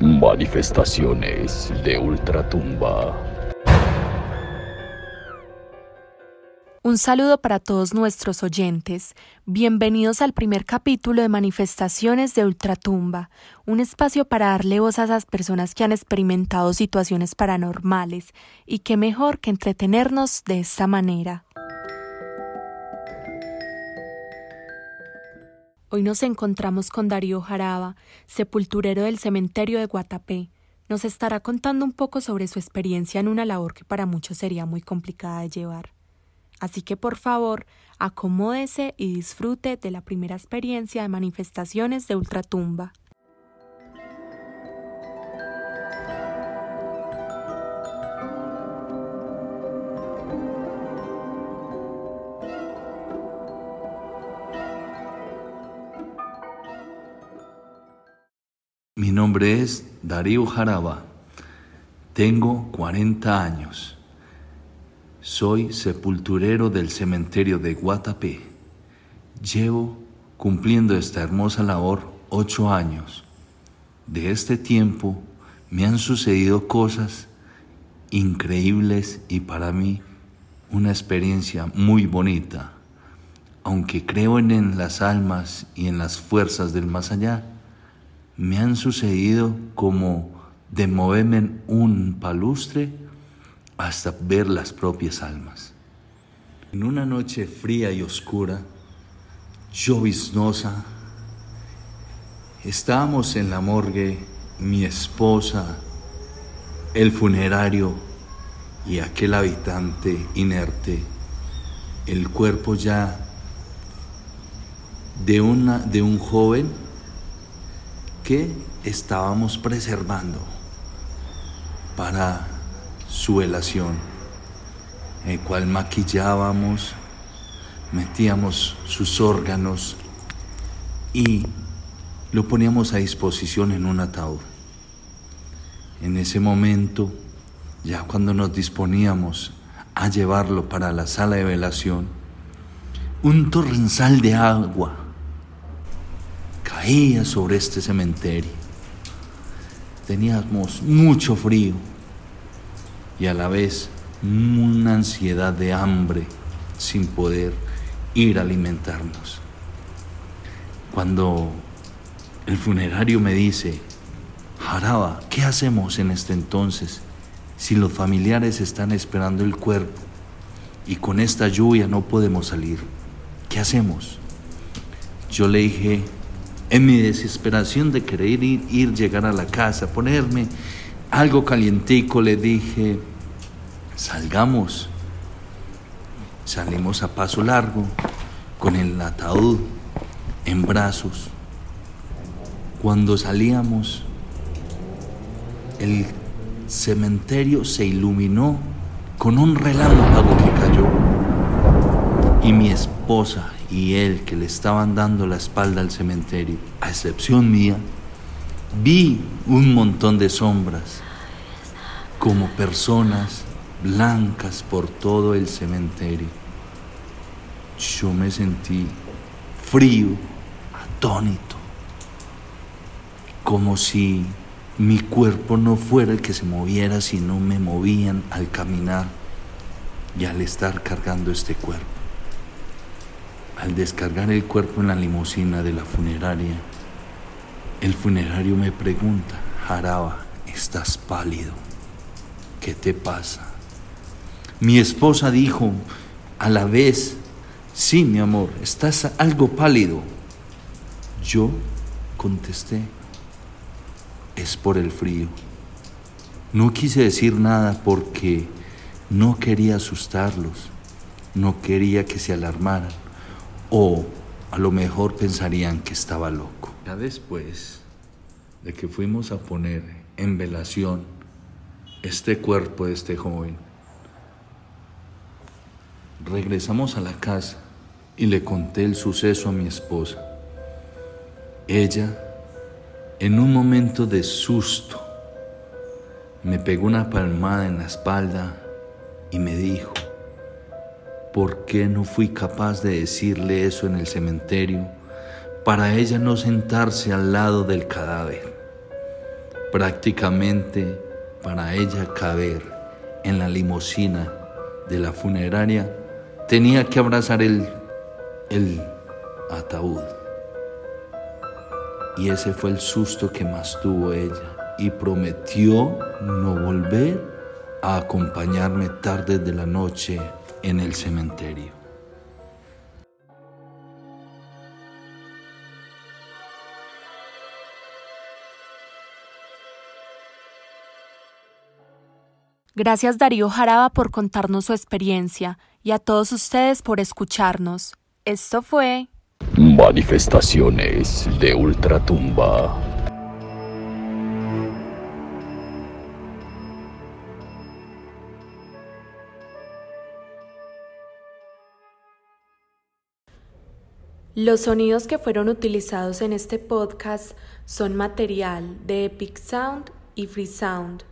Manifestaciones de Ultratumba. Un saludo para todos nuestros oyentes. Bienvenidos al primer capítulo de Manifestaciones de Ultratumba, un espacio para darle voz a esas personas que han experimentado situaciones paranormales y qué mejor que entretenernos de esta manera. Hoy nos encontramos con Darío Jaraba, sepulturero del cementerio de Guatapé. Nos estará contando un poco sobre su experiencia en una labor que para muchos sería muy complicada de llevar. Así que por favor, acomódese y disfrute de la primera experiencia de manifestaciones de ultratumba. Mi nombre es Darío Jaraba. Tengo 40 años. Soy sepulturero del cementerio de Guatapé. Llevo cumpliendo esta hermosa labor ocho años. De este tiempo me han sucedido cosas increíbles y para mí una experiencia muy bonita. Aunque creo en, las almas y en las fuerzas del más allá, me han sucedido como de moverme un palustre hasta ver las propias almas. En una noche fría y oscura, lloviznosa, estábamos en la morgue, mi esposa, el funerario y aquel habitante inerte, el cuerpo ya de, una, de un joven que estábamos preservando para su velación, el cual maquillábamos, metíamos sus órganos y lo poníamos a disposición en un ataúd. En ese momento, ya cuando nos disponíamos a llevarlo para la sala de velación, un torrenzal de agua sobre este cementerio. Teníamos mucho frío y a la vez una ansiedad de hambre sin poder ir a alimentarnos. Cuando el funerario me dice, Jaraba, ¿qué hacemos en este entonces si los familiares están esperando el cuerpo y con esta lluvia no podemos salir? ¿Qué hacemos? Yo le dije, en mi desesperación de querer ir, ir llegar a la casa, ponerme algo calientico, le dije, salgamos. Salimos a paso largo, con el ataúd en brazos. Cuando salíamos, el cementerio se iluminó con un relámpago que cayó. Y mi esposa y él que le estaban dando la espalda al cementerio, a excepción mía, vi un montón de sombras, como personas blancas por todo el cementerio. Yo me sentí frío, atónito, como si mi cuerpo no fuera el que se moviera, sino me movían al caminar y al estar cargando este cuerpo. Al descargar el cuerpo en la limusina de la funeraria, el funerario me pregunta, Jaraba, estás pálido, ¿qué te pasa? Mi esposa dijo a la vez, sí, mi amor, estás algo pálido. Yo contesté, es por el frío. No quise decir nada porque no quería asustarlos, no quería que se alarmaran o a lo mejor pensarían que estaba loco. Ya después de que fuimos a poner en velación este cuerpo de este joven, Regresamos a la casa y le conté el suceso a mi esposa. Ella, en un momento de susto, me pegó una palmada en la espalda y me dijo, ¿por qué no fui capaz de decirle eso en el cementerio para ella no sentarse al lado del cadáver? Prácticamente para ella caber en la limusina de la funeraria, tenía que abrazar el, el ataúd. Y ese fue el susto que más tuvo ella y prometió no volver a acompañarme tarde de la noche en el cementerio. Gracias Darío Jaraba por contarnos su experiencia y a todos ustedes por escucharnos. Esto fue Manifestaciones de Ultratumba. Los sonidos que fueron utilizados en este podcast son material de Epic Sound y Free Sound.